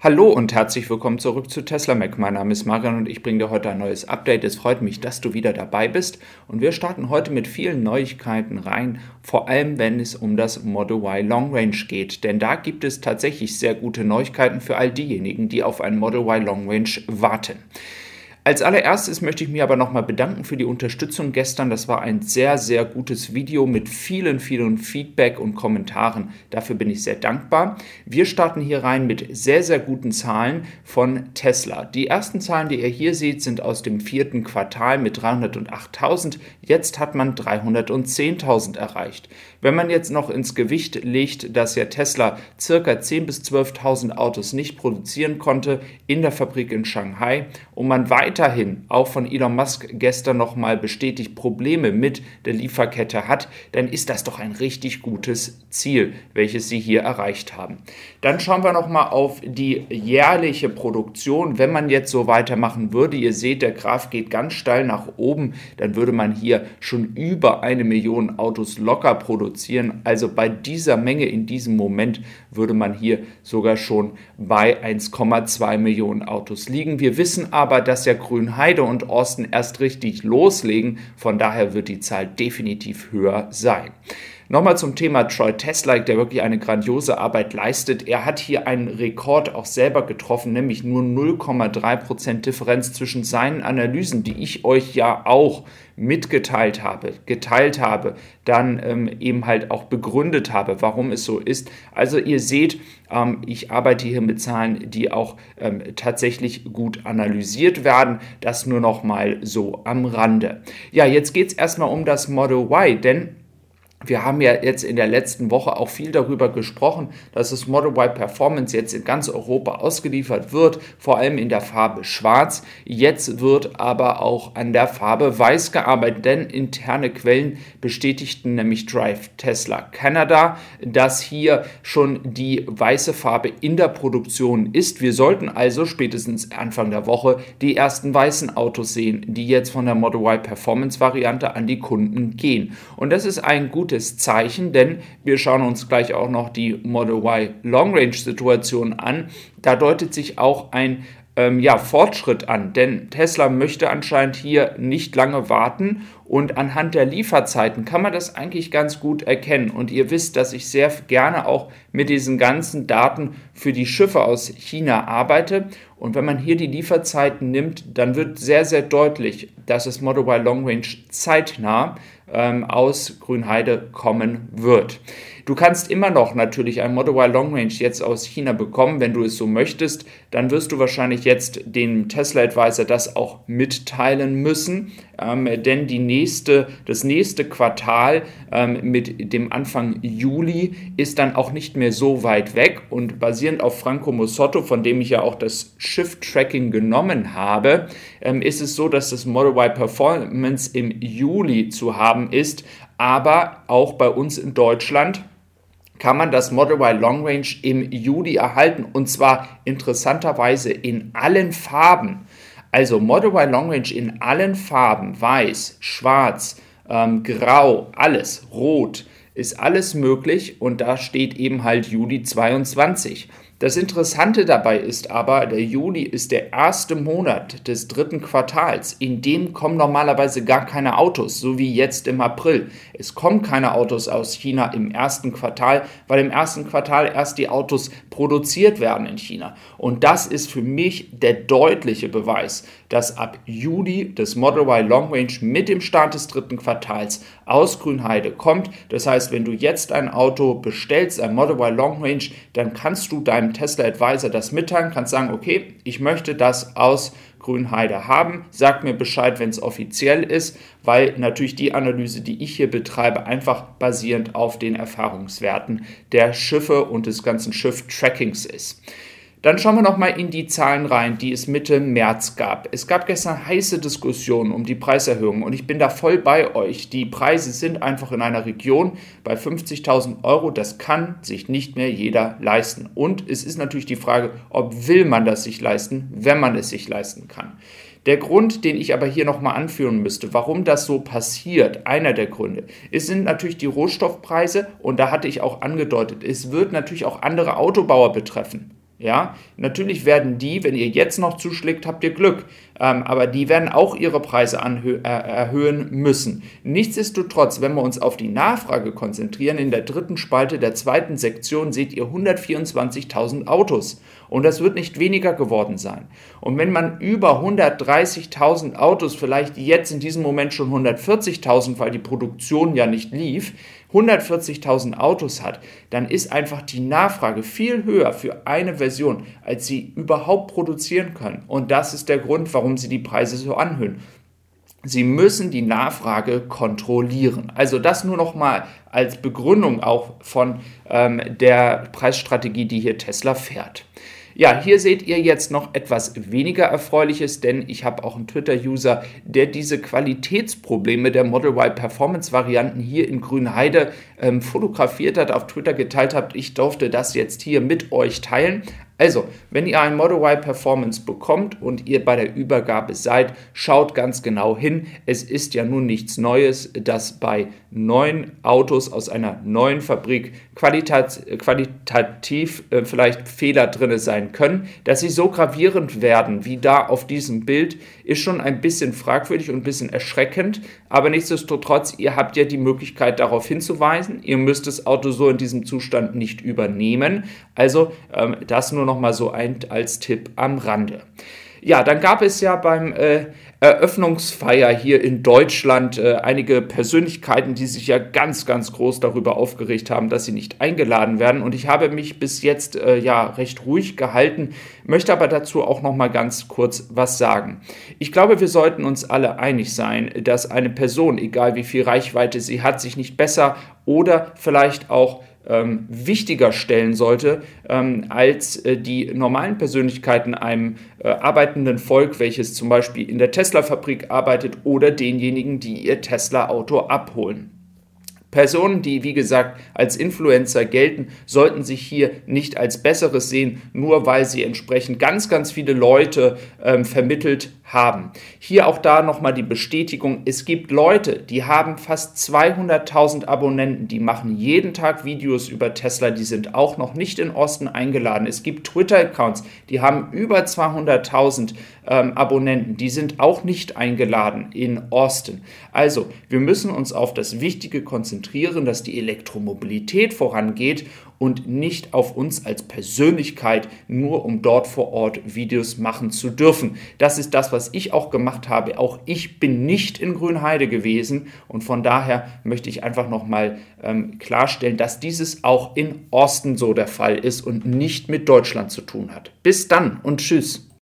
Hallo und herzlich willkommen zurück zu Tesla Mac. Mein Name ist Marian und ich bringe dir heute ein neues Update. Es freut mich, dass du wieder dabei bist und wir starten heute mit vielen Neuigkeiten rein, vor allem wenn es um das Model Y Long Range geht, denn da gibt es tatsächlich sehr gute Neuigkeiten für all diejenigen, die auf ein Model Y Long Range warten. Als allererstes möchte ich mich aber nochmal bedanken für die Unterstützung gestern. Das war ein sehr, sehr gutes Video mit vielen, vielen Feedback und Kommentaren. Dafür bin ich sehr dankbar. Wir starten hier rein mit sehr, sehr guten Zahlen von Tesla. Die ersten Zahlen, die ihr hier seht, sind aus dem vierten Quartal mit 308.000. Jetzt hat man 310.000 erreicht. Wenn man jetzt noch ins Gewicht legt, dass ja Tesla circa 10.000 bis 12.000 Autos nicht produzieren konnte in der Fabrik in Shanghai und man weiter weiterhin auch von Elon Musk gestern nochmal bestätigt Probleme mit der Lieferkette hat, dann ist das doch ein richtig gutes Ziel, welches sie hier erreicht haben. Dann schauen wir nochmal auf die jährliche Produktion. Wenn man jetzt so weitermachen würde, ihr seht, der Graph geht ganz steil nach oben, dann würde man hier schon über eine Million Autos locker produzieren. Also bei dieser Menge in diesem Moment würde man hier sogar schon bei 1,2 Millionen Autos liegen. Wir wissen aber, dass der Grünheide und Austin erst richtig loslegen. Von daher wird die Zahl definitiv höher sein. Nochmal zum Thema Troy Tesla, der wirklich eine grandiose Arbeit leistet. Er hat hier einen Rekord auch selber getroffen, nämlich nur 0,3% Differenz zwischen seinen Analysen, die ich euch ja auch mitgeteilt habe, geteilt habe, dann ähm, eben halt auch begründet habe, warum es so ist. Also ihr seht, ähm, ich arbeite hier mit Zahlen, die auch ähm, tatsächlich gut analysiert werden. Das nur noch mal so am Rande. Ja, jetzt geht es erstmal um das Model Y, denn wir haben ja jetzt in der letzten Woche auch viel darüber gesprochen, dass das Model Y Performance jetzt in ganz Europa ausgeliefert wird, vor allem in der Farbe Schwarz. Jetzt wird aber auch an der Farbe Weiß gearbeitet, denn interne Quellen bestätigten nämlich Drive Tesla Canada, dass hier schon die weiße Farbe in der Produktion ist. Wir sollten also spätestens Anfang der Woche die ersten weißen Autos sehen, die jetzt von der Model Y Performance Variante an die Kunden gehen. Und das ist ein gutes gutes Zeichen, denn wir schauen uns gleich auch noch die Model Y Long Range Situation an. Da deutet sich auch ein ähm, ja, Fortschritt an, denn Tesla möchte anscheinend hier nicht lange warten und anhand der Lieferzeiten kann man das eigentlich ganz gut erkennen. Und ihr wisst, dass ich sehr gerne auch mit diesen ganzen Daten für die Schiffe aus China arbeite. Und wenn man hier die Lieferzeiten nimmt, dann wird sehr, sehr deutlich, dass das Model Y Long Range zeitnah ähm, aus Grünheide kommen wird. Du kannst immer noch natürlich ein Model Y Long Range jetzt aus China bekommen, wenn du es so möchtest. Dann wirst du wahrscheinlich jetzt dem Tesla Advisor das auch mitteilen müssen, ähm, denn die nächste, das nächste Quartal ähm, mit dem Anfang Juli ist dann auch nicht mehr so weit weg und basierend auf Franco Mussotto, von dem ich ja auch das Shift-Tracking genommen habe, ähm, ist es so, dass das Model Y Performance im Juli zu haben ist, aber auch bei uns in Deutschland kann man das Model Y Long Range im Juli erhalten und zwar interessanterweise in allen Farben. Also Model Y Long Range in allen Farben, weiß, schwarz, ähm, grau, alles, rot, ist alles möglich und da steht eben halt Juli 22. Das Interessante dabei ist aber, der Juli ist der erste Monat des dritten Quartals. In dem kommen normalerweise gar keine Autos, so wie jetzt im April. Es kommen keine Autos aus China im ersten Quartal, weil im ersten Quartal erst die Autos produziert werden in China. Und das ist für mich der deutliche Beweis, dass ab Juli das Model Y Long Range mit dem Start des dritten Quartals aus Grünheide kommt. Das heißt, wenn du jetzt ein Auto bestellst, ein Model Y Long Range, dann kannst du deinem Tesla Advisor das mitteilen, kannst sagen, okay, ich möchte das aus Grünheide haben. Sag mir Bescheid, wenn es offiziell ist, weil natürlich die Analyse, die ich hier betreibe, einfach basierend auf den Erfahrungswerten der Schiffe und des ganzen Schiff-Trackings ist. Dann schauen wir nochmal in die Zahlen rein, die es Mitte März gab. Es gab gestern heiße Diskussionen um die Preiserhöhung und ich bin da voll bei euch. Die Preise sind einfach in einer Region bei 50.000 Euro. Das kann sich nicht mehr jeder leisten. Und es ist natürlich die Frage, ob will man das sich leisten, wenn man es sich leisten kann. Der Grund, den ich aber hier nochmal anführen müsste, warum das so passiert, einer der Gründe, es sind natürlich die Rohstoffpreise und da hatte ich auch angedeutet, es wird natürlich auch andere Autobauer betreffen. Ja, natürlich werden die, wenn ihr jetzt noch zuschlägt, habt ihr Glück. Ähm, aber die werden auch ihre Preise äh, erhöhen müssen. Nichtsdestotrotz, wenn wir uns auf die Nachfrage konzentrieren, in der dritten Spalte der zweiten Sektion seht ihr 124.000 Autos. Und das wird nicht weniger geworden sein. Und wenn man über 130.000 Autos, vielleicht jetzt in diesem Moment schon 140.000, weil die Produktion ja nicht lief, 140.000 Autos hat, dann ist einfach die Nachfrage viel höher für eine Version, als sie überhaupt produzieren können. Und das ist der Grund, warum sie die Preise so anhöhen. Sie müssen die Nachfrage kontrollieren. Also das nur noch mal als Begründung auch von ähm, der Preisstrategie, die hier Tesla fährt. Ja, hier seht ihr jetzt noch etwas weniger Erfreuliches, denn ich habe auch einen Twitter-User, der diese Qualitätsprobleme der Model Y Performance-Varianten hier in Grünheide ähm, fotografiert hat, auf Twitter geteilt hat. Ich durfte das jetzt hier mit euch teilen. Also, wenn ihr ein Model Y Performance bekommt und ihr bei der Übergabe seid, schaut ganz genau hin. Es ist ja nun nichts Neues, dass bei neuen Autos aus einer neuen Fabrik qualitat qualitativ äh, vielleicht Fehler drin sein können. Dass sie so gravierend werden wie da auf diesem Bild, ist schon ein bisschen fragwürdig und ein bisschen erschreckend. Aber nichtsdestotrotz, ihr habt ja die Möglichkeit darauf hinzuweisen. Ihr müsst das Auto so in diesem Zustand nicht übernehmen. Also ähm, das nur noch mal so ein, als Tipp am Rande. Ja, dann gab es ja beim äh, Eröffnungsfeier hier in Deutschland äh, einige Persönlichkeiten, die sich ja ganz, ganz groß darüber aufgeregt haben, dass sie nicht eingeladen werden. Und ich habe mich bis jetzt äh, ja recht ruhig gehalten, möchte aber dazu auch noch mal ganz kurz was sagen. Ich glaube, wir sollten uns alle einig sein, dass eine Person, egal wie viel Reichweite sie hat, sich nicht besser oder vielleicht auch ähm, wichtiger stellen sollte ähm, als äh, die normalen Persönlichkeiten einem äh, arbeitenden Volk, welches zum Beispiel in der Tesla-Fabrik arbeitet oder denjenigen, die ihr Tesla-Auto abholen. Personen, die wie gesagt als Influencer gelten, sollten sich hier nicht als Besseres sehen, nur weil sie entsprechend ganz, ganz viele Leute ähm, vermittelt haben. Hier auch da nochmal die Bestätigung, es gibt Leute, die haben fast 200.000 Abonnenten, die machen jeden Tag Videos über Tesla, die sind auch noch nicht in Osten eingeladen. Es gibt Twitter-Accounts, die haben über 200.000 ähm, Abonnenten, die sind auch nicht eingeladen in Austin. Also, wir müssen uns auf das Wichtige konzentrieren, dass die Elektromobilität vorangeht und nicht auf uns als Persönlichkeit, nur um dort vor Ort Videos machen zu dürfen. Das ist das, was ich auch gemacht habe. Auch ich bin nicht in Grünheide gewesen und von daher möchte ich einfach nochmal ähm, klarstellen, dass dieses auch in Osten so der Fall ist und nicht mit Deutschland zu tun hat. Bis dann und tschüss.